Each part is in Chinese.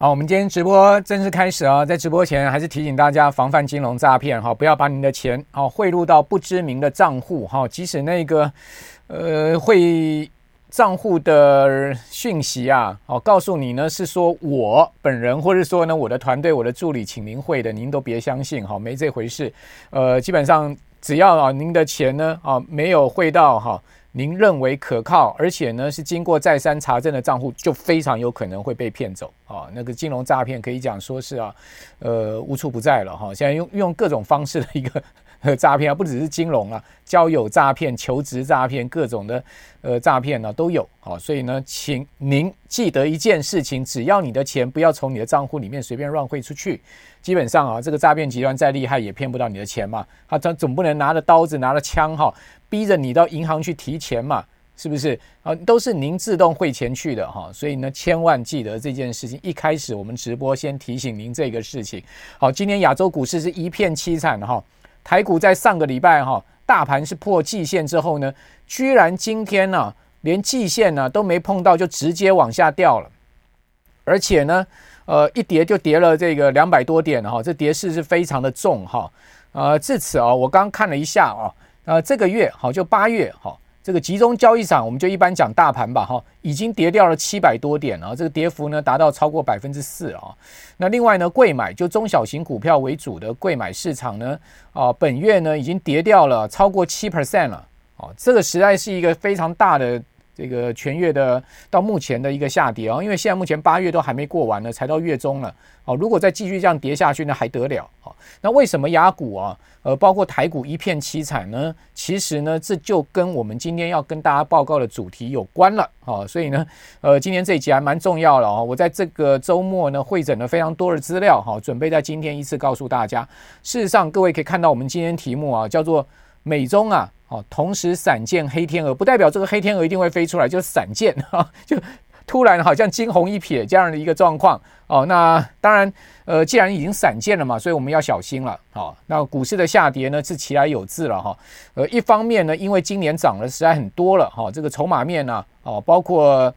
好，我们今天直播正式开始啊！在直播前，还是提醒大家防范金融诈骗哈，不要把您的钱啊汇入到不知名的账户哈，即使那个呃汇账户的讯息啊，哦告诉你呢是说我本人，或者说呢我的团队、我的助理请您汇的，您都别相信哈，没这回事。呃，基本上只要啊您的钱呢啊没有汇到哈。您认为可靠，而且呢是经过再三查证的账户，就非常有可能会被骗走啊！那个金融诈骗可以讲说是啊，呃，无处不在了哈。现在用用各种方式的一个诈骗啊，不只是金融啊，交友诈骗、求职诈骗，各种的呃诈骗呢都有。好，所以呢，请您记得一件事情：只要你的钱不要从你的账户里面随便乱汇出去，基本上啊，这个诈骗集团再厉害也骗不到你的钱嘛。他他总不能拿着刀子、拿着枪哈。逼着你到银行去提钱嘛，是不是啊？都是您自动汇钱去的哈，所以呢，千万记得这件事情。一开始我们直播先提醒您这个事情。好，今天亚洲股市是一片凄惨哈，台股在上个礼拜哈，大盘是破季线之后呢，居然今天呢，连季线呢都没碰到，就直接往下掉了，而且呢，呃，一跌就跌了这个两百多点哈，这跌势是非常的重哈。呃，至此啊，我刚看了一下啊。呃，这个月好，就八月好，这个集中交易场，我们就一般讲大盘吧，哈，已经跌掉了七百多点了，这个跌幅呢达到超过百分之四啊。那另外呢，贵买就中小型股票为主的贵买市场呢，啊，本月呢已经跌掉了超过七 percent 了，啊，这个实在是一个非常大的。这个全月的到目前的一个下跌啊，因为现在目前八月都还没过完呢，才到月中了哦。如果再继续这样跌下去，那还得了哦？那为什么雅股啊，呃，包括台股一片凄惨呢？其实呢，这就跟我们今天要跟大家报告的主题有关了啊。所以呢，呃，今天这一集还蛮重要的啊。我在这个周末呢，会诊了非常多的资料哈，准备在今天一次告诉大家。事实上，各位可以看到我们今天题目啊，叫做美中啊。哦，同时闪见黑天鹅，不代表这个黑天鹅一定会飞出来，就是闪见 哈，就突然好像惊鸿一瞥这样的一个状况哦。那当然，呃，既然已经闪见了嘛，所以我们要小心了。好，那股市的下跌呢是其来有自了哈。呃，一方面呢，因为今年涨了实在很多了哈，这个筹码面呢，哦，包括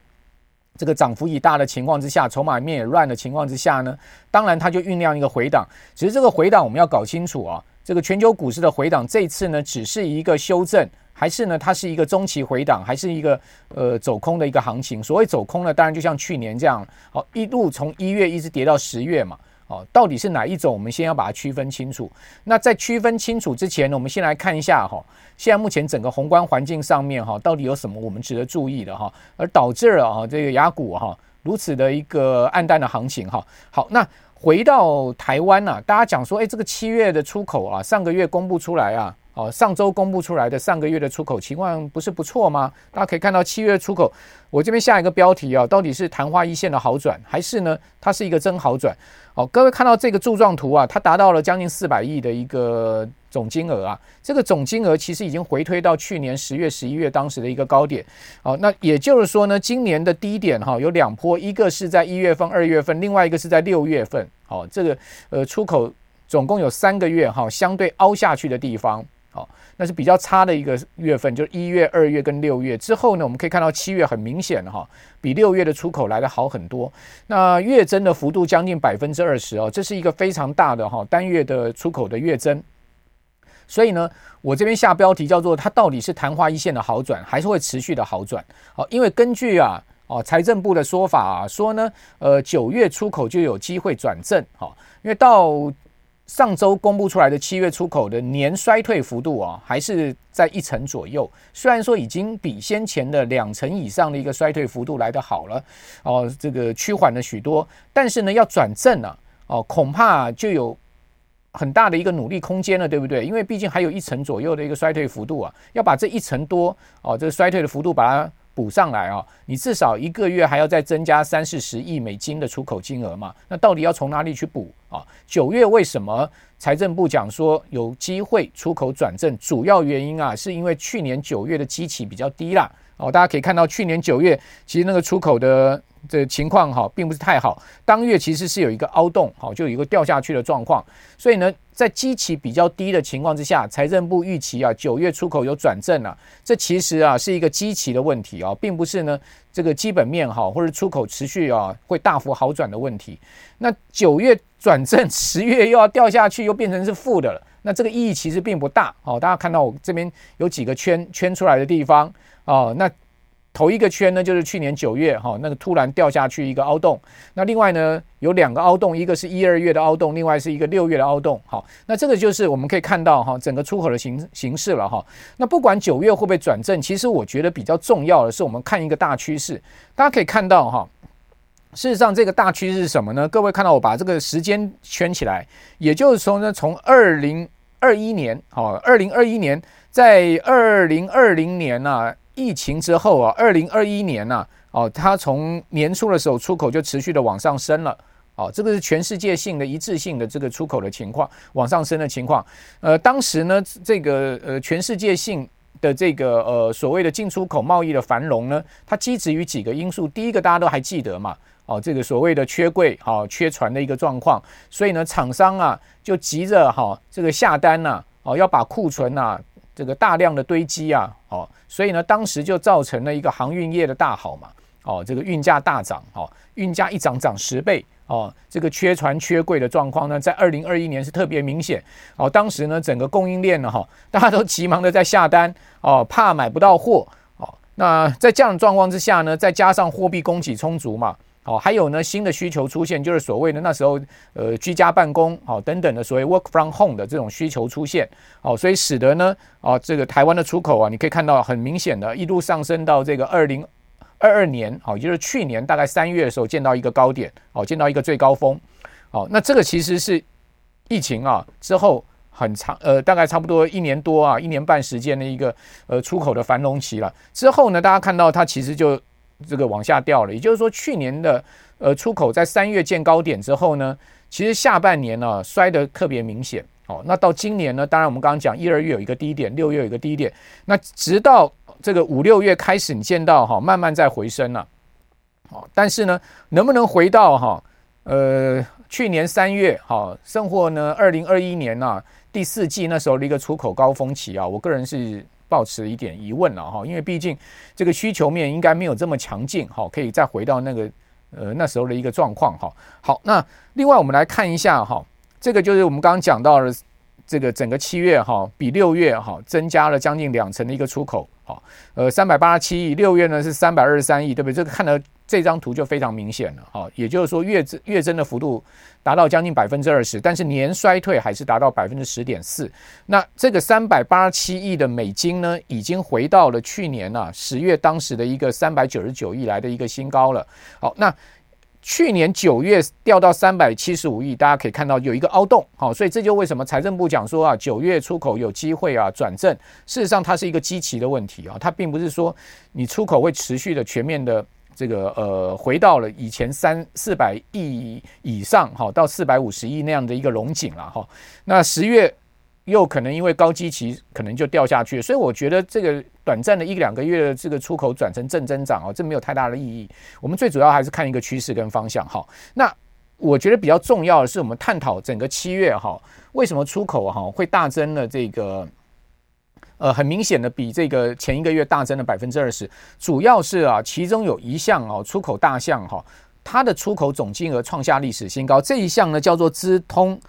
这个涨幅已大的情况之下，筹码面也乱的情况之下呢，当然它就酝酿一个回档。只是这个回档我们要搞清楚啊。这个全球股市的回档，这次呢只是一个修正，还是呢它是一个中期回档，还是一个呃走空的一个行情？所谓走空呢，当然就像去年这样，好，一路从一月一直跌到十月嘛，哦，到底是哪一种？我们先要把它区分清楚。那在区分清楚之前呢，我们先来看一下哈，现在目前整个宏观环境上面哈，到底有什么我们值得注意的哈，而导致了啊这个雅股哈如此的一个暗淡的行情哈。好，那。回到台湾啊，大家讲说，哎，这个七月的出口啊，上个月公布出来啊，哦，上周公布出来的上个月的出口情况不是不错吗？大家可以看到七月出口，我这边下一个标题啊，到底是昙花一现的好转，还是呢，它是一个真好转？哦，各位看到这个柱状图啊，它达到了将近四百亿的一个。总金额啊，这个总金额其实已经回推到去年十月、十一月当时的一个高点。好，那也就是说呢，今年的低点哈有两波，一个是在一月份、二月份，另外一个是在六月份。好，这个呃出口总共有三个月哈相对凹下去的地方。好，那是比较差的一个月份，就是一月、二月跟六月之后呢，我们可以看到七月很明显哈，比六月的出口来得好很多。那月增的幅度将近百分之二十哦，这是一个非常大的哈单月的出口的月增。所以呢，我这边下标题叫做“它到底是昙花一现的好转，还是会持续的好转？”好，因为根据啊，哦，财政部的说法啊，说呢，呃，九月出口就有机会转正。好，因为到上周公布出来的七月出口的年衰退幅度啊，还是在一成左右。虽然说已经比先前的两成以上的一个衰退幅度来得好了，哦，这个趋缓了许多，但是呢，要转正啊，哦，恐怕就有。很大的一个努力空间了，对不对？因为毕竟还有一成左右的一个衰退幅度啊，要把这一成多哦，这个衰退的幅度把它补上来啊，你至少一个月还要再增加三四十亿美金的出口金额嘛？那到底要从哪里去补啊？九月为什么财政部讲说有机会出口转正？主要原因啊，是因为去年九月的基期比较低啦。哦，大家可以看到去年九月其实那个出口的。这情况哈，并不是太好。当月其实是有一个凹洞，好，就有一个掉下去的状况。所以呢，在基期比较低的情况之下，财政部预期啊，九月出口有转正啊。这其实啊是一个基期的问题啊，并不是呢这个基本面好或者出口持续啊会大幅好转的问题。那九月转正，十月又要掉下去，又变成是负的了。那这个意义其实并不大。好，大家看到我这边有几个圈圈出来的地方哦，那。头一个圈呢，就是去年九月哈，那个突然掉下去一个凹洞。那另外呢，有两个凹洞，一个是一二月的凹洞，另外是一个六月的凹洞。好，那这个就是我们可以看到哈，整个出口的形形势了哈。那不管九月会不会转正，其实我觉得比较重要的是，我们看一个大趋势。大家可以看到哈，事实上这个大趋势是什么呢？各位看到我把这个时间圈起来，也就是说呢，从二零二一年，好，二零二一年在二零二零年啊。疫情之后啊，二零二一年呐，哦，它从年初的时候出口就持续的往上升了，哦，这个是全世界性的一致性的这个出口的情况，往上升的情况。呃，当时呢，这个呃全世界性的这个呃所谓的进出口贸易的繁荣呢，它基质于几个因素。第一个大家都还记得嘛，哦，这个所谓的缺柜、哦缺船的一个状况，所以呢，厂商啊就急着哈这个下单呐，哦要把库存呐这个大量的堆积啊，哦。所以呢，当时就造成了一个航运业的大好嘛，哦，这个运价大涨，哦，运价一涨涨十倍，哦，这个缺船缺柜的状况呢，在二零二一年是特别明显，哦，当时呢，整个供应链呢，哈，大家都急忙的在下单，哦，怕买不到货，哦，那在这样的状况之下呢，再加上货币供给充足嘛。好，还有呢，新的需求出现，就是所谓的那时候，呃，居家办公，好，等等的所谓 work from home 的这种需求出现，好，所以使得呢，啊，这个台湾的出口啊，你可以看到很明显的，一路上升到这个二零二二年，好，也就是去年大概三月的时候见到一个高点，好，见到一个最高峰，好，那这个其实是疫情啊之后很长，呃，大概差不多一年多啊，一年半时间的一个呃出口的繁荣期了。之后呢，大家看到它其实就。这个往下掉了，也就是说，去年的呃出口在三月见高点之后呢，其实下半年呢、摔得特别明显。哦，那到今年呢，当然我们刚刚讲一二月有一个低点，六月有一个低点，那直到这个五六月开始，你见到哈、慢慢在回升了、啊。哦，但是呢，能不能回到哈、呃去年三月好，甚或呢二零二一年呐、第四季那时候的一个出口高峰期啊，我个人是。保持一点疑问了哈，因为毕竟这个需求面应该没有这么强劲哈，可以再回到那个呃那时候的一个状况哈。好，那另外我们来看一下哈，这个就是我们刚刚讲到的这个整个七月哈比六月哈增加了将近两成的一个出口，好，呃三百八十七亿，六月呢是三百二十三亿，对不对？这个看了。这张图就非常明显了，哈，也就是说月增月增的幅度达到将近百分之二十，但是年衰退还是达到百分之十点四。那这个三百八十七亿的美金呢，已经回到了去年啊十月当时的一个三百九十九亿来的一个新高了。好，那去年九月掉到三百七十五亿，大家可以看到有一个凹洞，好，所以这就为什么财政部讲说啊，九月出口有机会啊转正。事实上，它是一个积极的问题啊，它并不是说你出口会持续的全面的。这个呃，回到了以前三四百亿以上哈，到四百五十亿那样的一个龙井了哈。那十月又可能因为高基期，可能就掉下去，所以我觉得这个短暂的一两个月的这个出口转成正增长哦，这没有太大的意义。我们最主要还是看一个趋势跟方向哈。那我觉得比较重要的是，我们探讨整个七月哈，为什么出口哈会大增了这个。呃，很明显的比这个前一个月大增了百分之二十，主要是啊，其中有一项哦，出口大项哈，它的出口总金额创下历史新高。这一项呢叫做资通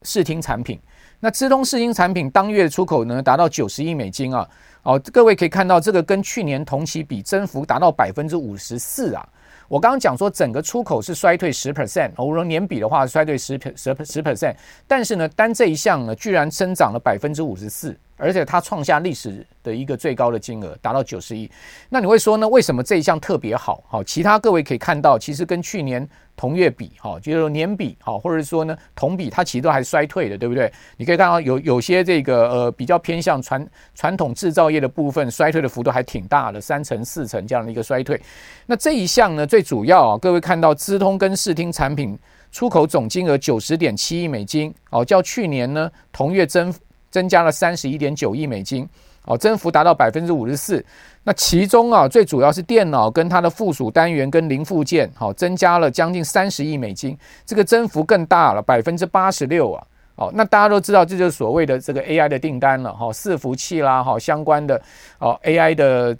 视听产品，那资通视听产品当月出口呢达到九十亿美金啊，哦，各位可以看到这个跟去年同期比增幅达到百分之五十四啊。我刚刚讲说整个出口是衰退十 percent，我说年比的话衰退十十十 percent，但是呢单这一项呢居然增长了百分之五十四。而且它创下历史的一个最高的金额，达到九十亿。那你会说呢？为什么这一项特别好？好，其他各位可以看到，其实跟去年同月比，哈，就是年比，哈，或者说呢同比，它其实都还衰退的，对不对？你可以看到有有些这个呃比较偏向传传统制造业的部分，衰退的幅度还挺大的，三成四成这样的一个衰退。那这一项呢，最主要啊，各位看到资通跟视听产品出口总金额九十点七亿美金，哦，较去年呢同月增。增加了三十一点九亿美金，哦，增幅达到百分之五十四。那其中啊，最主要是电脑跟它的附属单元跟零附件，好，增加了将近三十亿美金，这个增幅更大了，百分之八十六啊。哦，那大家都知道，这就是所谓的这个 AI 的订单了，哈，伺服器啦，哈，相关的哦 AI 的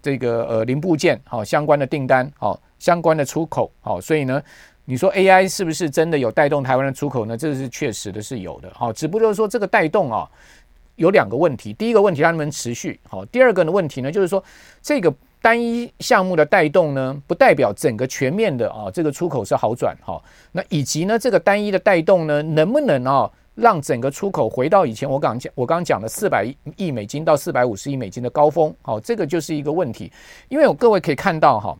这个呃零部件，好，相关的订单，好，相关的出口，好，所以呢，你说 AI 是不是真的有带动台湾的出口呢？这是确实的是有的，好，只不过就是说这个带动啊。有两个问题，第一个问题它能不能持续？好，第二个的问题呢，就是说这个单一项目的带动呢，不代表整个全面的啊这个出口是好转哈。那以及呢，这个单一的带动呢，能不能啊让整个出口回到以前我刚讲我刚讲的四百亿美金到四百五十亿美金的高峰？好，这个就是一个问题。因为各位可以看到哈，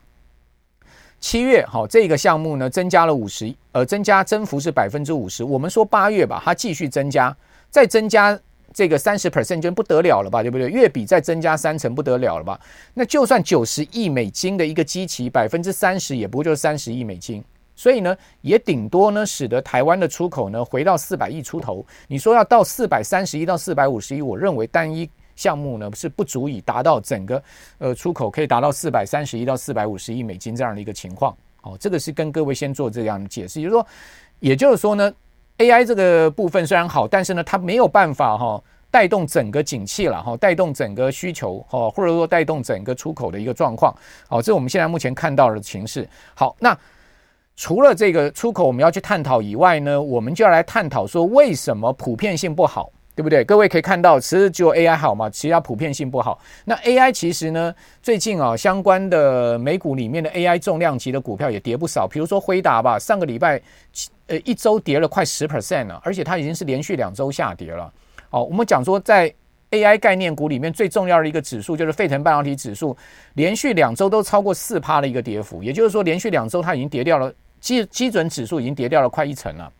七月好这个项目呢增加了五十，呃，增加增幅是百分之五十。我们说八月吧，它继续增加，再增加。这个三十 percent 就不得了了吧，对不对？月比再增加三成不得了了吧？那就算九十亿美金的一个基期，百分之三十也不过就是三十亿美金，所以呢，也顶多呢，使得台湾的出口呢回到四百亿出头。你说要到四百三十亿到四百五十亿，我认为单一项目呢是不足以达到整个呃出口可以达到四百三十亿到四百五十亿美金这样的一个情况。哦，这个是跟各位先做这样的解释，就是说，也就是说呢。AI 这个部分虽然好，但是呢，它没有办法哈带动整个景气了哈，带动整个需求哈，或者说带动整个出口的一个状况。好，这是我们现在目前看到的情势。好，那除了这个出口我们要去探讨以外呢，我们就要来探讨说为什么普遍性不好。对不对？各位可以看到，其实只有 AI 好嘛，其他普遍性不好。那 AI 其实呢，最近啊，相关的美股里面的 AI 重量级的股票也跌不少。比如说辉达吧，上个礼拜呃一周跌了快十 percent 了，而且它已经是连续两周下跌了。哦，我们讲说在 AI 概念股里面最重要的一个指数就是费城半导体指数，连续两周都超过四趴的一个跌幅，也就是说连续两周它已经跌掉了基基准指数已经跌掉了快一成了。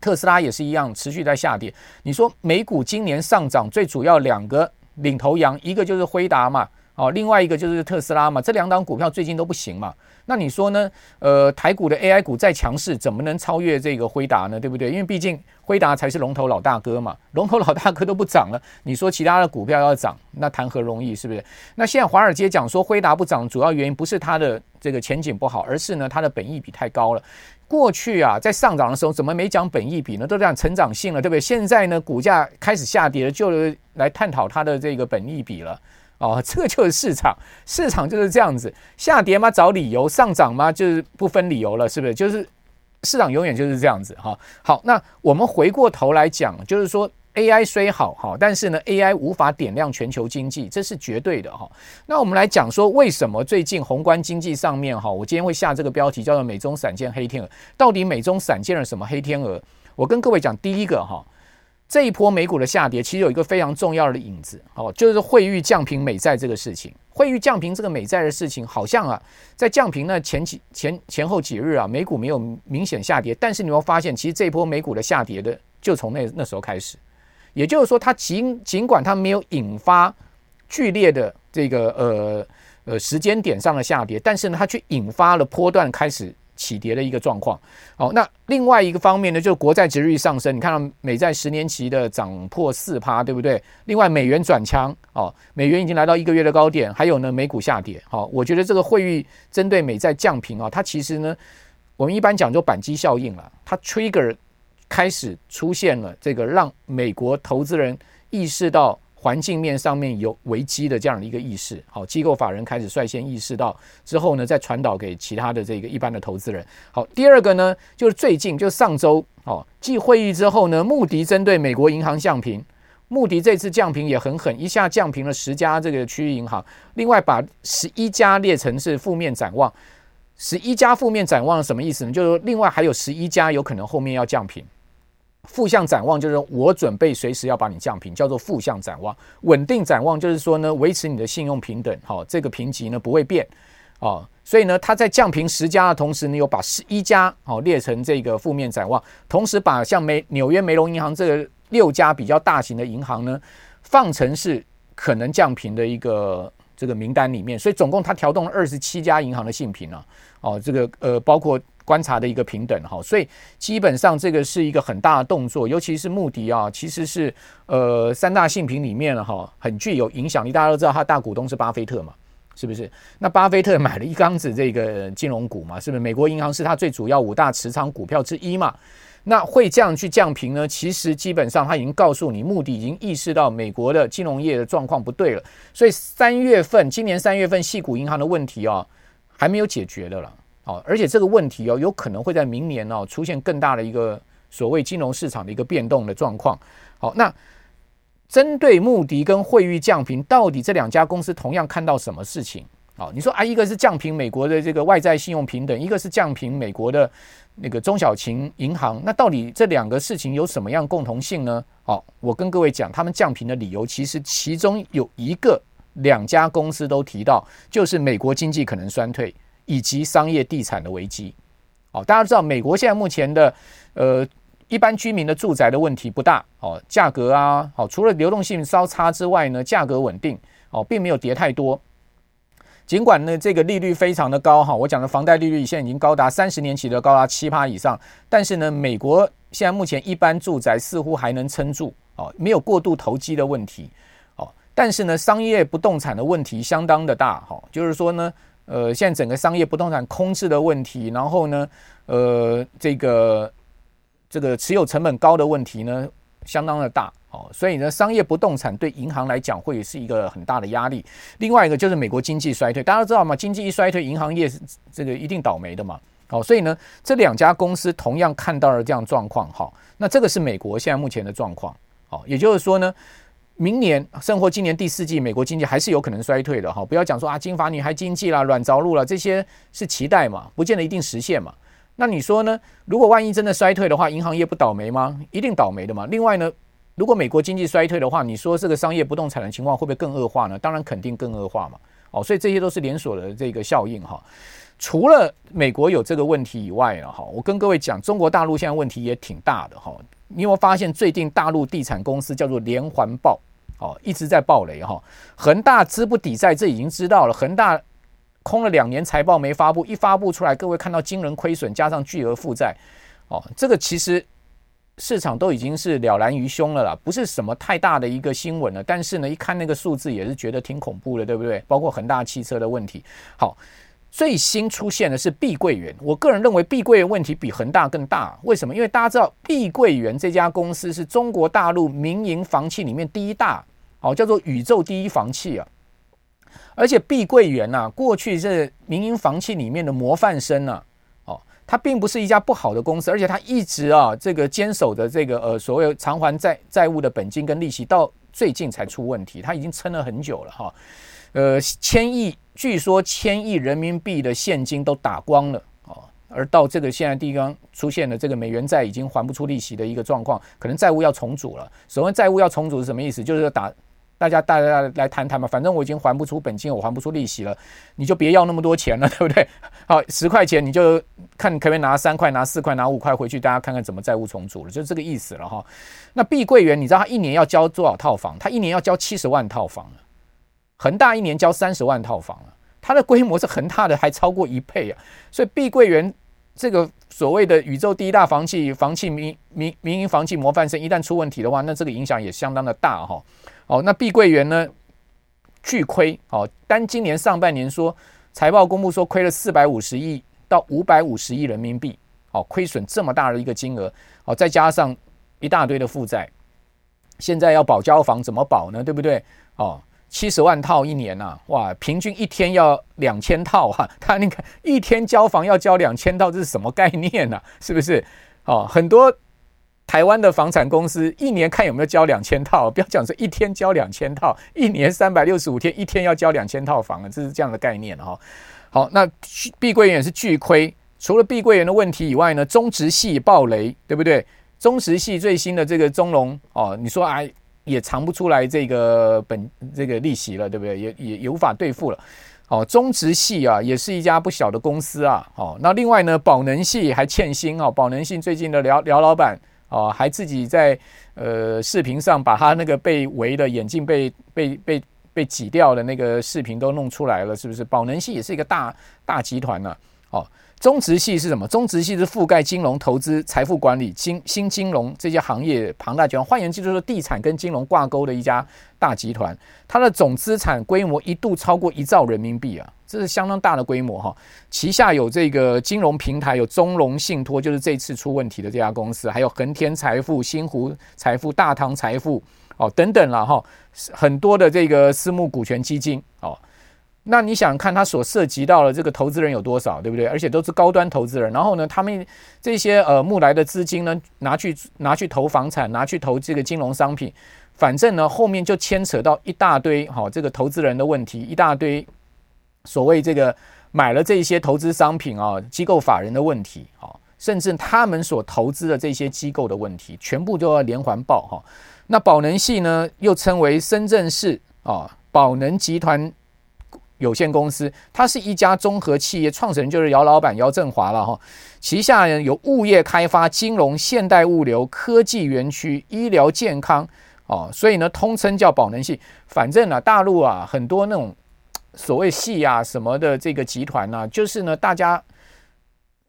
特斯拉也是一样，持续在下跌。你说美股今年上涨最主要两个领头羊，一个就是辉达嘛，哦，另外一个就是特斯拉嘛。这两档股票最近都不行嘛。那你说呢？呃，台股的 AI 股再强势，怎么能超越这个辉达呢？对不对？因为毕竟辉达才是龙头老大哥嘛，龙头老大哥都不涨了，你说其他的股票要涨，那谈何容易？是不是？那现在华尔街讲说辉达不涨，主要原因不是它的这个前景不好，而是呢它的本益比太高了。过去啊，在上涨的时候，怎么没讲本益比呢？都讲成长性了，对不对？现在呢，股价开始下跌了，就来探讨它的这个本益比了。哦，这个就是市场，市场就是这样子，下跌嘛找理由，上涨嘛就是不分理由了，是不是？就是市场永远就是这样子哈。好，那我们回过头来讲，就是说。AI 虽好哈，但是呢，AI 无法点亮全球经济，这是绝对的哈。那我们来讲说，为什么最近宏观经济上面哈，我今天会下这个标题叫做“美中闪见黑天鹅”。到底美中闪见了什么黑天鹅？我跟各位讲，第一个哈，这一波美股的下跌，其实有一个非常重要的影子，哦，就是惠誉降平美债这个事情。惠誉降平这个美债的事情，好像啊，在降平那前几前前后几日啊，美股没有明显下跌，但是你会发现，其实这一波美股的下跌的，就从那那时候开始。也就是说，它尽尽管它没有引发剧烈的这个呃呃时间点上的下跌，但是呢，它却引发了波段开始起跌的一个状况。好，那另外一个方面呢，就是国债殖利率上升，你看到美债十年期的涨破四趴，对不对？另外，美元转强，哦，美元已经来到一个月的高点，还有呢，美股下跌。好，我觉得这个汇率针对美债降平啊，它其实呢，我们一般讲就扳机效应了，它 trigger。开始出现了这个让美国投资人意识到环境面上面有危机的这样的一个意识，好，机构法人开始率先意识到之后呢，再传导给其他的这个一般的投资人。好，第二个呢，就是最近就上周哦，继会议之后呢，穆迪针对美国银行降评，穆迪这次降评也很狠，一下降评了十家这个区域银行，另外把十一家列成是负面展望，十一家负面展望什么意思呢？就是另外还有十一家有可能后面要降评。负向展望就是我准备随时要把你降评，叫做负向展望。稳定展望就是说呢，维持你的信用平等，好，这个评级呢不会变，哦，所以呢，它在降评十家的同时你有把十一家哦列成这个负面展望，同时把像美纽约梅隆银行这个六家比较大型的银行呢，放成是可能降评的一个这个名单里面，所以总共它调动了二十七家银行的信评啊，哦，这个呃包括。观察的一个平等哈，所以基本上这个是一个很大的动作，尤其是穆迪啊，其实是呃三大信评里面了哈很具有影响力。大家都知道他大股东是巴菲特嘛，是不是？那巴菲特买了一缸子这个金融股嘛，是不是？美国银行是他最主要五大持仓股票之一嘛？那会这样去降评呢？其实基本上他已经告诉你，穆迪已经意识到美国的金融业的状况不对了，所以三月份今年三月份系股银行的问题啊还没有解决的了。哦，而且这个问题哦，有可能会在明年哦出现更大的一个所谓金融市场的一个变动的状况。好，那针对穆迪跟惠誉降评，到底这两家公司同样看到什么事情？好，你说啊，一个是降评美国的这个外债信用平等，一个是降评美国的那个中小型银行，那到底这两个事情有什么样共同性呢？好，我跟各位讲，他们降评的理由，其实其中有一个两家公司都提到，就是美国经济可能衰退。以及商业地产的危机，哦，大家知道美国现在目前的呃一般居民的住宅的问题不大，哦，价格啊，哦，除了流动性稍差之外呢，价格稳定，哦，并没有跌太多。尽管呢这个利率非常的高，哈，我讲的房贷利率现在已经高达三十年期的高达七趴以上，但是呢，美国现在目前一般住宅似乎还能撑住，哦，没有过度投机的问题，哦，但是呢，商业不动产的问题相当的大，哈，就是说呢。呃，现在整个商业不动产空置的问题，然后呢，呃，这个这个持有成本高的问题呢，相当的大哦，所以呢，商业不动产对银行来讲会是一个很大的压力。另外一个就是美国经济衰退，大家都知道嘛，经济一衰退，银行业是这个一定倒霉的嘛。哦，所以呢，这两家公司同样看到了这样状况。好，那这个是美国现在目前的状况。好，也就是说呢。明年，甚或今年第四季，美国经济还是有可能衰退的哈。不要讲说啊，金发女孩经济啦、软着陆啦，这些是期待嘛，不见得一定实现嘛。那你说呢？如果万一真的衰退的话，银行业不倒霉吗？一定倒霉的嘛。另外呢，如果美国经济衰退的话，你说这个商业不动产的情况会不会更恶化呢？当然肯定更恶化嘛。哦，所以这些都是连锁的这个效应哈。除了美国有这个问题以外啊，哈，我跟各位讲，中国大陆现在问题也挺大的哈。你有没有发现最近大陆地产公司叫做连环爆？哦，一直在爆雷哈，恒大资不抵债，这已经知道了。恒大空了两年财报没发布，一发布出来，各位看到惊人亏损，加上巨额负债，哦，这个其实市场都已经是了然于胸了啦，不是什么太大的一个新闻了。但是呢，一看那个数字也是觉得挺恐怖的，对不对？包括恒大汽车的问题。好。最新出现的是碧桂园，我个人认为碧桂园问题比恒大更大。为什么？因为大家知道碧桂园这家公司是中国大陆民营房企里面第一大，哦，叫做宇宙第一房企啊。而且碧桂园呐，过去是民营房企里面的模范生呢，哦，它并不是一家不好的公司，而且它一直啊这个坚守的这个呃所谓偿还债债务的本金跟利息，到最近才出问题，它已经撑了很久了哈。呃，千亿，据说千亿人民币的现金都打光了哦，而到这个现在地方出现了这个美元债已经还不出利息的一个状况，可能债务要重组了。所谓债务要重组是什么意思？就是打大家大家来谈谈嘛，反正我已经还不出本金，我还不出利息了，你就别要那么多钱了，对不对？好，十块钱你就看可不可以拿三块、拿四块、拿五块回去，大家看看怎么债务重组了，就是这个意思了哈。那碧桂园，你知道他一年要交多少套房？他一年要交七十万套房。恒大一年交三十万套房啊，它的规模是恒大的还超过一倍啊，所以碧桂园这个所谓的宇宙第一大房企、房企民民民营房企模范生，一旦出问题的话，那这个影响也相当的大哈。哦，那碧桂园呢，巨亏哦，单今年上半年说财报公布说亏了四百五十亿到五百五十亿人民币，哦，亏损这么大的一个金额，哦，再加上一大堆的负债，现在要保交房怎么保呢？对不对？哦。七十万套一年呐、啊，哇，平均一天要两千套哈、啊。他你看一天交房要交两千套，这是什么概念呢、啊？是不是？哦，很多台湾的房产公司一年看有没有交两千套，不要讲说一天交两千套，一年三百六十五天，一天要交两千套房啊，这是这样的概念哈、哦。好，那碧桂园是巨亏，除了碧桂园的问题以外呢，中植系爆雷，对不对？中植系最新的这个中龙哦，你说哎。也偿不出来这个本这个利息了，对不对？也也也无法兑付了。哦，中植系啊，也是一家不小的公司啊。哦，那另外呢，宝能系还欠薪哦。宝能系最近的廖廖老板哦，还自己在呃视频上把他那个被围的眼镜被被被被挤掉的那个视频都弄出来了，是不是？宝能系也是一个大大集团呢、啊。哦，中植系是什么？中植系是覆盖金融、投资、财富管理、金新金融这些行业庞大集团。换言之，就是地产跟金融挂钩的一家大集团。它的总资产规模一度超过一兆人民币啊，这是相当大的规模哈。旗下有这个金融平台，有中融信托，就是这次出问题的这家公司，还有恒天财富、新湖财富、大唐财富哦等等了哈，很多的这个私募股权基金哦。那你想看他所涉及到的这个投资人有多少，对不对？而且都是高端投资人。然后呢，他们这些呃募来的资金呢，拿去拿去投房产，拿去投这个金融商品，反正呢后面就牵扯到一大堆好、这个投资人的问题，一大堆所谓这个买了这些投资商品啊、机构法人的问题，好、哦，甚至他们所投资的这些机构的问题，全部都要连环爆哈、那宝能系呢，又称为深圳市啊、宝能集团。有限公司，它是一家综合企业，创始人就是姚老板姚振华了哈。旗下有物业开发、金融、现代物流、科技园区、医疗健康哦，所以呢，通称叫宝能系。反正呢，大陆啊，很多那种所谓系啊什么的这个集团呢，就是呢，大家。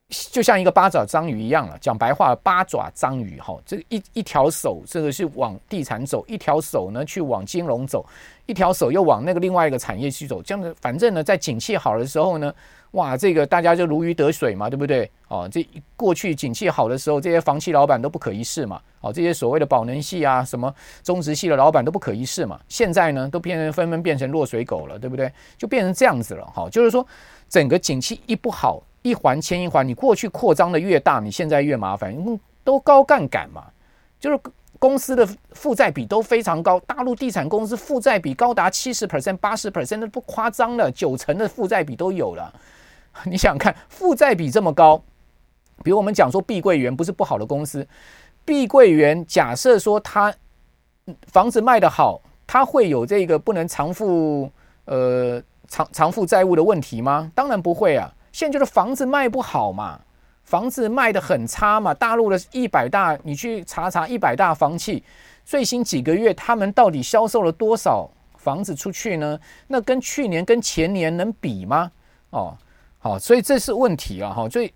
就像一个八爪章鱼一样了，讲白话，八爪章鱼哈，这一一条手这个是往地产走，一条手呢去往金融走，一条手又往那个另外一个产业去走，这样的反正呢，在景气好的时候呢，哇，这个大家就如鱼得水嘛，对不对？哦，这过去景气好的时候，这些房企老板都不可一世嘛，哦，这些所谓的宝能系啊，什么中植系的老板都不可一世嘛，现在呢，都变成纷纷变成落水狗了，对不对？就变成这样子了，哈，就是说整个景气一不好。一环牵一环，你过去扩张的越大，你现在越麻烦，因为都高杠杆嘛，就是公司的负债比都非常高。大陆地产公司负债比高达七十 percent、八十 percent，那不夸张了，九成的负债比都有了。你想想看，负债比这么高，比如我们讲说碧桂园不是不好的公司，碧桂园假设说它房子卖得好，它会有这个不能偿付呃偿偿付债务的问题吗？当然不会啊。现在就是房子卖不好嘛，房子卖得很差嘛。大陆的一百大，你去查查一百大房企，最新几个月他们到底销售了多少房子出去呢？那跟去年、跟前年能比吗？哦，好，所以这是问题啊，哈。所以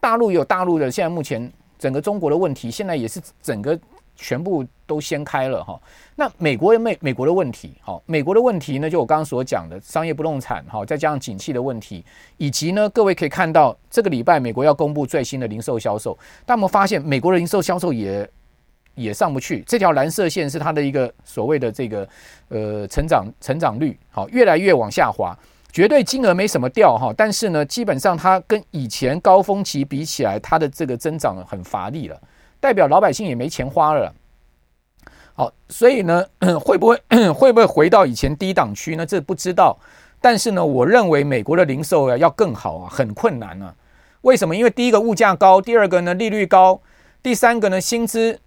大陆有大陆的，现在目前整个中国的问题，现在也是整个。全部都掀开了哈，那美国美美国的问题，好，美国的问题呢，就我刚刚所讲的商业不动产，哈，再加上景气的问题，以及呢，各位可以看到这个礼拜美国要公布最新的零售销售，但我们发现美国的零售销售也也上不去，这条蓝色线是它的一个所谓的这个呃成长成长率，好，越来越往下滑，绝对金额没什么掉哈，但是呢，基本上它跟以前高峰期比起来，它的这个增长很乏力了。代表老百姓也没钱花了，好，所以呢，会不会 会不会回到以前低档区呢？这不知道。但是呢，我认为美国的零售啊要更好啊，很困难啊。为什么？因为第一个物价高，第二个呢利率高，第三个呢薪资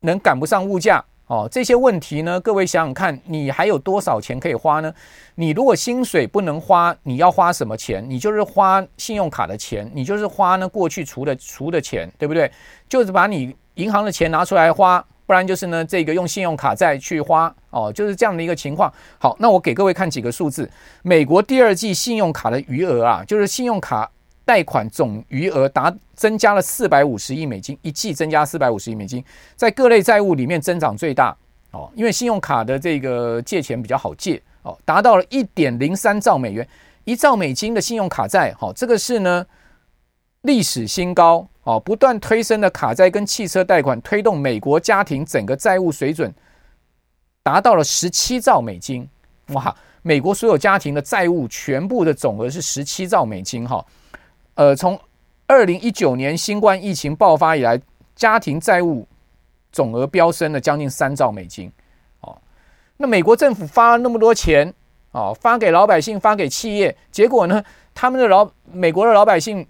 能赶不上物价。哦，这些问题呢，各位想想看，你还有多少钱可以花呢？你如果薪水不能花，你要花什么钱？你就是花信用卡的钱，你就是花呢过去除的除的钱，对不对？就是把你银行的钱拿出来花，不然就是呢这个用信用卡再去花，哦，就是这样的一个情况。好，那我给各位看几个数字，美国第二季信用卡的余额啊，就是信用卡。贷款总余额达增加了四百五十亿美金，一季增加四百五十亿美金，在各类债务里面增长最大哦，因为信用卡的这个借钱比较好借哦，达到了一点零三兆美元，一兆美金的信用卡债，好，这个是呢历史新高哦，不断推升的卡债跟汽车贷款，推动美国家庭整个债务水准达到了十七兆美金，哇，美国所有家庭的债务全部的总额是十七兆美金哈。呃，从二零一九年新冠疫情爆发以来，家庭债务总额飙升了将近三兆美金。哦，那美国政府发了那么多钱，哦，发给老百姓，发给企业，结果呢，他们的老美国的老百姓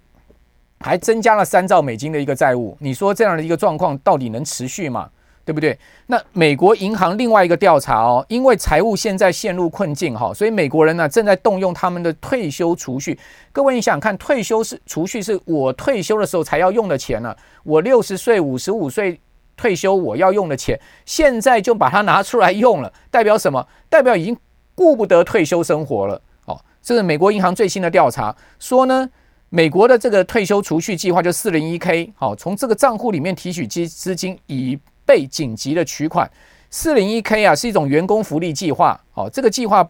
还增加了三兆美金的一个债务。你说这样的一个状况到底能持续吗？对不对？那美国银行另外一个调查哦，因为财务现在陷入困境哈，所以美国人呢正在动用他们的退休储蓄。各位，你想想看，退休是储蓄是我退休的时候才要用的钱呢、我六十岁、五十五岁退休我要用的钱，现在就把它拿出来用了，代表什么？代表已经顾不得退休生活了。哦，这是美国银行最新的调查说呢，美国的这个退休储蓄计划就四零一 K，好，从这个账户里面提取资资金以备紧急的取款。四零一 K 啊是一种员工福利计划，哦，这个计划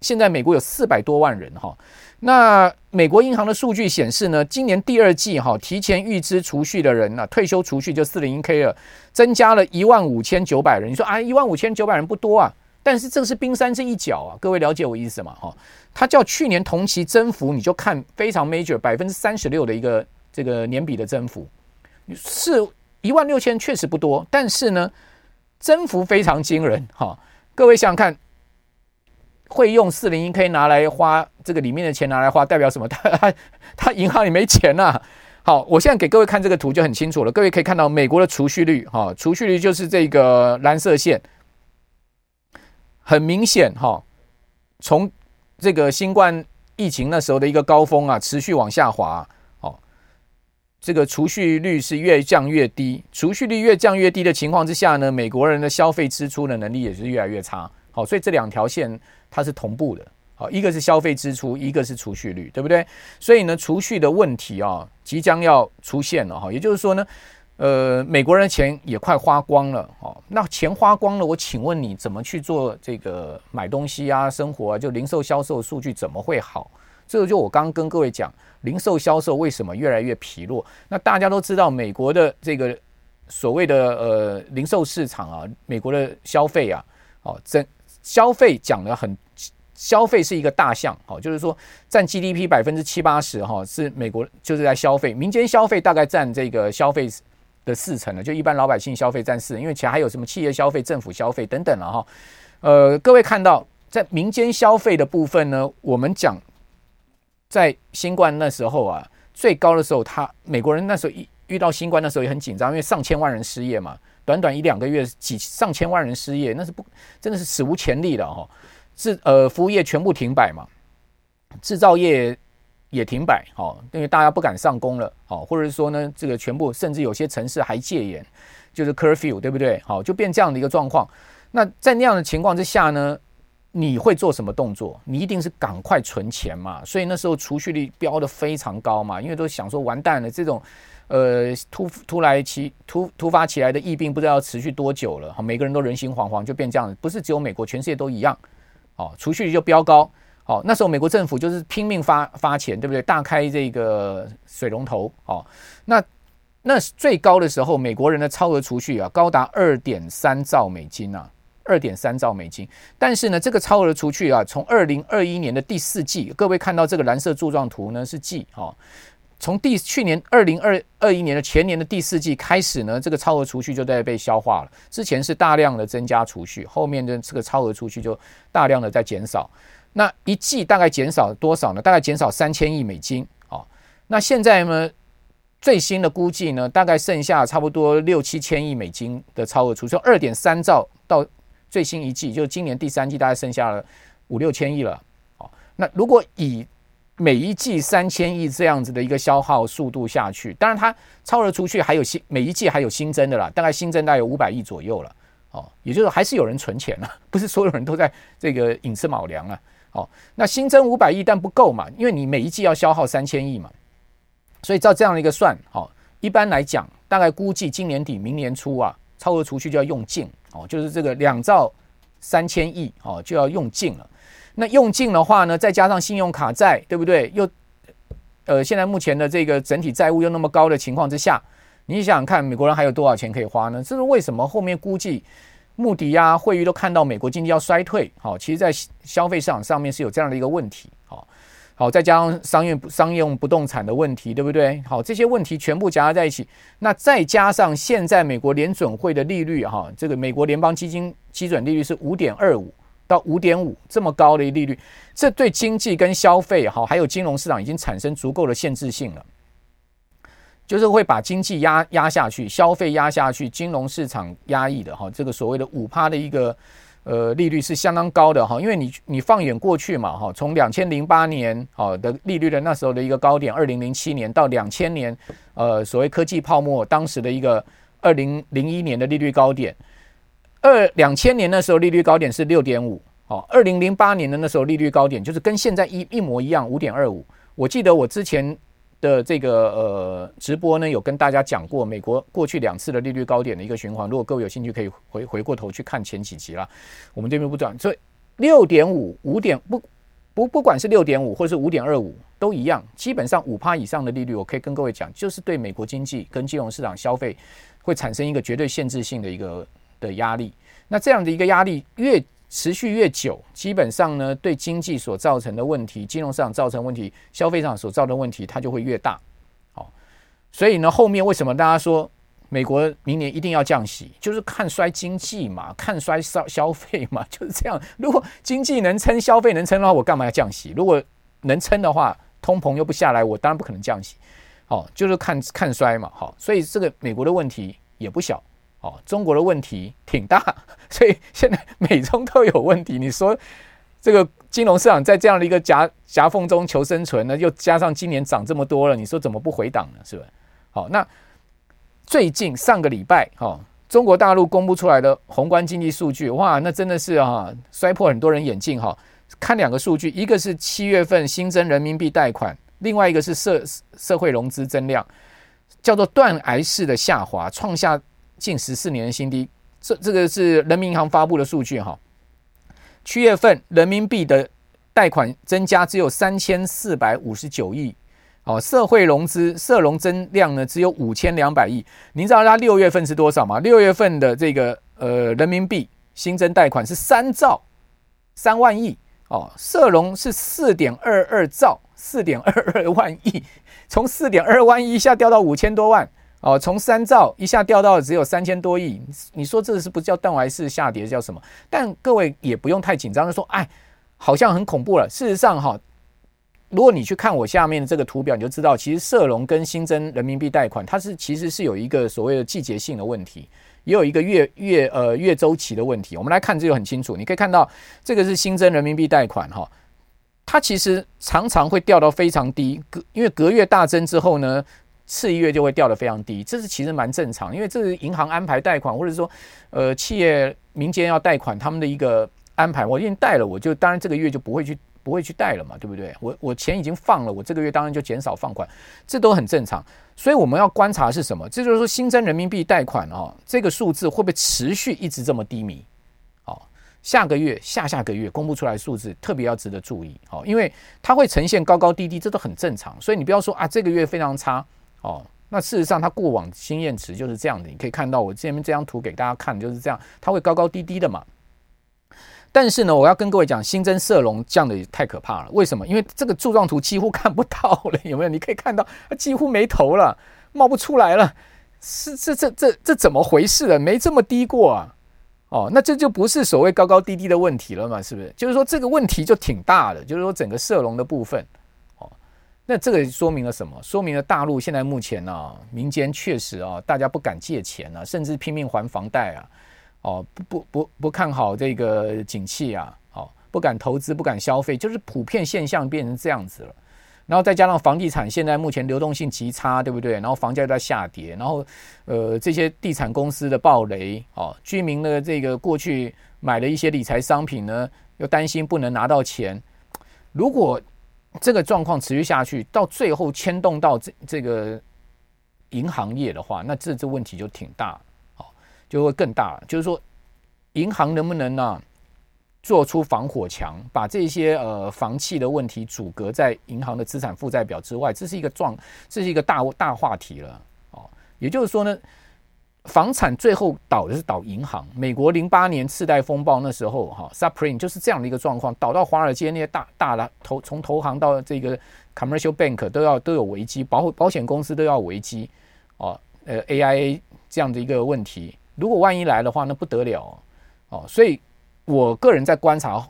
现在美国有四百多万人哈。那美国银行的数据显示呢，今年第二季哈提前预支储蓄的人呢、啊，退休储蓄就四零一 K 了，增加了一万五千九百人。你说啊，一万五千九百人不多啊？但是这个是冰山这一角啊，各位了解我意思吗？哈，它较去年同期增幅，你就看非常 major，百分之三十六的一个这个年比的增幅，是一万六千确实不多，但是呢，增幅非常惊人哈。各位想想看，会用四零一 K 拿来花这个里面的钱拿来花，代表什么？他他他银行里没钱呐、好，我现在给各位看这个图就很清楚了。各位可以看到美国的储蓄率哈，储蓄率就是这个蓝色线。很明显哈，从这个新冠疫情那时候的一个高峰啊，持续往下滑，这个储蓄率是越降越低，储蓄率越降越低的情况之下呢，美国人的消费支出的能力也是越来越差，好，所以这两条线它是同步的，好，一个是消费支出，一个是储蓄率，对不对？所以呢，储蓄的问题啊，即将要出现了哈，也就是说呢。呃，美国人的钱也快花光了哦。那钱花光了，我请问你怎么去做这个买东西啊、生活啊？就零售销售数据怎么会好？这个就我刚刚跟各位讲，零售销售为什么越来越疲弱？那大家都知道，美国的这个所谓的呃零售市场啊，美国的消费啊，哦，整消费讲的很，消费是一个大项，哦，就是说占 GDP 百分之七八十哈，是美国就是在消费，民间消费大概占这个消费。的四成了，就一般老百姓消费占四，因为其他还有什么企业消费、政府消费等等了哈。呃，各位看到在民间消费的部分呢，我们讲在新冠那时候啊，最高的时候，他美国人那时候一遇到新冠那时候也很紧张，因为上千万人失业嘛，短短一两个月几上千万人失业，那是不真的是史无前例的哈。制呃服务业全部停摆嘛，制造业。也停摆，好，因为大家不敢上工了，好，或者是说呢，这个全部甚至有些城市还戒严，就是 curfew，对不对？好，就变这样的一个状况。那在那样的情况之下呢，你会做什么动作？你一定是赶快存钱嘛。所以那时候储蓄率飙得非常高嘛，因为都想说完蛋了，这种呃突突来其突突发起来的疫病不知道要持续多久了，好，每个人都人心惶惶，就变这样。不是只有美国，全世界都一样，哦，储蓄率就飙高。好，那时候美国政府就是拼命发发钱，对不对？大开这个水龙头。哦，那那最高的时候，美国人的超额储蓄啊，高达二点三兆美金啊，二点三兆美金。但是呢，这个超额储蓄啊，从二零二一年的第四季，各位看到这个蓝色柱状图呢，是季。哦，从第去年二零二二一年的前年的第四季开始呢，这个超额储蓄就在被消化了。之前是大量的增加储蓄，后面的这个超额储蓄就大量的在减少。那一季大概减少多少呢？大概减少三千亿美金。哦，那现在呢，最新的估计呢，大概剩下差不多六七千亿美金的超额储蓄，二点三兆到最新一季，就是今年第三季，大概剩下了五六千亿了。哦，那如果以每一季三千亿这样子的一个消耗速度下去，当然它超额出去还有新每一季还有新增的啦，大概新增大概有五百亿左右了。哦，也就是还是有人存钱了，不是所有人都在这个寅吃卯粮啊。哦，那新增五百亿，但不够嘛，因为你每一季要消耗三千亿嘛，所以照这样的一个算，好，一般来讲，大概估计今年底、明年初啊，超额出去就要用尽哦，就是这个两兆三千亿哦，就要用尽了。那用尽的话呢，再加上信用卡债，对不对？又呃，现在目前的这个整体债务又那么高的情况之下，你想想看，美国人还有多少钱可以花呢？这是为什么后面估计？穆迪呀，惠誉都看到美国经济要衰退，好，其实，在消费市场上面是有这样的一个问题，好，好，再加上商业商用不动产的问题，对不对？好，这些问题全部夹在一起，那再加上现在美国联准会的利率，哈，这个美国联邦基金基准利率是五点二五到五点五这么高的利率，这对经济跟消费，哈，还有金融市场已经产生足够的限制性了。就是会把经济压压下去，消费压下去，金融市场压抑的哈，这个所谓的五趴的一个呃利率是相当高的哈，因为你你放眼过去嘛哈，从两千零八年好的利率的那时候的一个高点，二零零七年到两千年呃所谓科技泡沫当时的一个二零零一年的利率高点，二两千年那时候利率高点是六点五，哦，二零零八年的那时候利率高点就是跟现在一一模一样五点二五，我记得我之前。的这个呃直播呢，有跟大家讲过美国过去两次的利率高点的一个循环。如果各位有兴趣，可以回回过头去看前几集啦。我们这边不讲，所以六点五、五点不不不管是六点五或是五点二五都一样，基本上五趴以上的利率，我可以跟各位讲，就是对美国经济跟金融市场消费会产生一个绝对限制性的一个的压力。那这样的一个压力越持续越久，基本上呢，对经济所造成的问题、金融市场造成问题、消费上所造成的问题，它就会越大。好，所以呢，后面为什么大家说美国明年一定要降息，就是看衰经济嘛，看衰消消费嘛，就是这样。如果经济能撑，消费能撑的话，我干嘛要降息？如果能撑的话，通膨又不下来，我当然不可能降息。好，就是看看衰嘛。好，所以这个美国的问题也不小。哦，中国的问题挺大，所以现在美中都有问题。你说这个金融市场在这样的一个夹夹缝中求生存呢，又加上今年涨这么多了，你说怎么不回档呢？是不是？好，那最近上个礼拜，哈，中国大陆公布出来的宏观经济数据，哇，那真的是啊，摔破很多人眼镜哈。看两个数据，一个是七月份新增人民币贷款，另外一个是社社会融资增量，叫做断崖式的下滑，创下。近十四年的新低，这这个是人民银行发布的数据哈。七月份人民币的贷款增加只有三千四百五十九亿，哦，社会融资社融增量呢只有五千两百亿。您知道它六月份是多少吗？六月份的这个呃人民币新增贷款是三兆三万亿哦，社融是四点二二兆四点二二万亿，从四点二万亿一下掉到五千多万。哦，从三兆一下掉到只有三千多亿，你说这是不叫断崖式下跌，叫什么？但各位也不用太紧张，就说哎，好像很恐怖了。事实上哈，如果你去看我下面的这个图表，你就知道，其实社融跟新增人民币贷款，它是其实是有一个所谓的季节性的问题，也有一个月月呃月周期的问题。我们来看这个很清楚，你可以看到这个是新增人民币贷款哈，它其实常常会掉到非常低，隔因为隔月大增之后呢。次一月就会掉得非常低，这是其实蛮正常，因为这是银行安排贷款，或者说，呃，企业民间要贷款，他们的一个安排。我已经贷了，我就当然这个月就不会去不会去贷了嘛，对不对？我我钱已经放了，我这个月当然就减少放款，这都很正常。所以我们要观察是什么？这就是说新增人民币贷款啊，这个数字会不会持续一直这么低迷？哦，下个月、下下个月公布出来数字特别要值得注意哦，因为它会呈现高高低低，这都很正常。所以你不要说啊，这个月非常差。哦，那事实上，它过往经验值就是这样的。你可以看到，我这边这张图给大家看，就是这样，它会高高低低的嘛。但是呢，我要跟各位讲，新增社融降的也太可怕了。为什么？因为这个柱状图几乎看不到了，有没有？你可以看到，它几乎没头了，冒不出来了。是这这这这怎么回事了？没这么低过啊！哦，那这就不是所谓高高低低的问题了嘛？是不是？就是说这个问题就挺大的，就是说整个社融的部分。那这个说明了什么？说明了大陆现在目前呢、民间确实啊，大家不敢借钱啊，甚至拼命还房贷啊，哦，不不不不看好这个景气啊，哦，不敢投资，不敢消费，就是普遍现象变成这样子了。然后再加上房地产现在目前流动性极差，对不对？然后房价在下跌，然后呃，这些地产公司的暴雷，哦，居民的这个过去买了一些理财商品呢，又担心不能拿到钱，如果。这个状况持续下去，到最后牵动到这这个银行业的话，那这这问题就挺大，哦，就会更大。就是说，银行能不能呢、做出防火墙，把这些呃房企的问题阻隔在银行的资产负债表之外，这是一个状，这是一个大大话题了，哦，也就是说呢。房产最后倒的是倒银行。美国零八年次贷风暴那时候，哈，Supreme 就是这样的一个状况，倒到华尔街那些大大的投从投行到这个 commercial bank 都要都有危机，保保险公司都要危机，哦，呃，AIA 这样的一个问题，如果万一来的话，那不得了，哦，所以我个人在观察，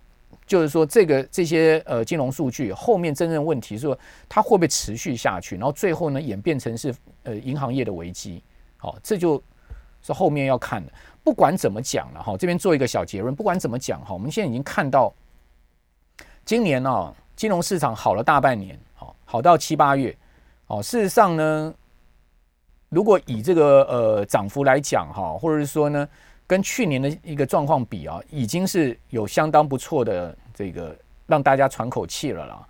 就是说这个这些呃金融数据后面真正问题是说它会不会持续下去，然后最后呢演变成是呃银行业的危机，好，这就。是后面要看的，不管怎么讲了哈，这边做一个小结论。不管怎么讲哈，我们现在已经看到，今年啊，金融市场好了大半年，好，好到七八月，哦，事实上呢，如果以这个呃涨幅来讲哈，或者是说呢，跟去年的一个状况比啊，已经是有相当不错的这个让大家喘口气了啦。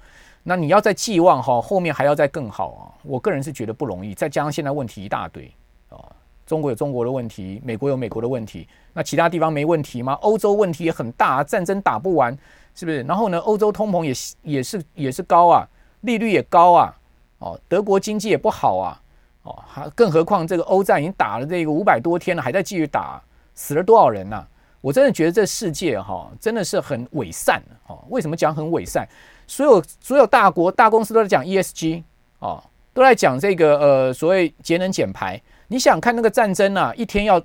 那你要再寄望哈，后面还要再更好啊！我个人是觉得不容易。再加上现在问题一大堆啊，中国有中国的问题，美国有美国的问题，那其他地方没问题吗？欧洲问题也很大，战争打不完，是不是？然后呢，欧洲通膨也也是也是高啊，利率也高啊，哦，德国经济也不好啊，哦，还更何况这个欧战已经打了这个五百多天了，还在继续打，死了多少人呐？我真的觉得这世界哈，真的是很伪善哦。为什么讲很伪善？所有所有大国大公司都在讲 ESG 哦，都在讲这个呃所谓节能减排。你想看那个战争啊，一天要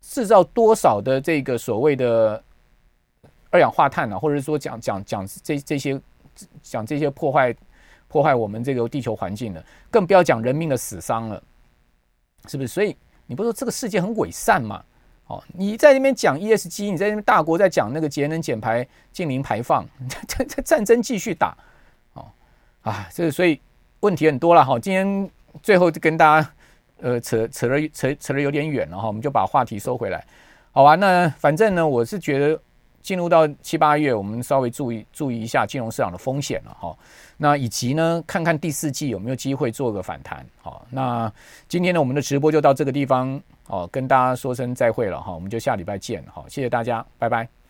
制造多少的这个所谓的二氧化碳啊，或者说讲讲讲这这些讲这些破坏破坏我们这个地球环境的，更不要讲人命的死伤了，是不是？所以你不说这个世界很伪善吗？哦，你在那边讲 ESG，你在那边大国在讲那个节能减排、净零排放，这这战争继续打，哦啊，这所以问题很多了哈。今天最后就跟大家呃扯扯了扯扯了有点远了哈，我们就把话题收回来，好吧？那反正呢，我是觉得。进入到七八月，我们稍微注意注意一下金融市场的风险了哈。那以及呢，看看第四季有没有机会做个反弹。好，那今天呢，我们的直播就到这个地方哦，跟大家说声再会了哈。我们就下礼拜见。好，谢谢大家，拜拜。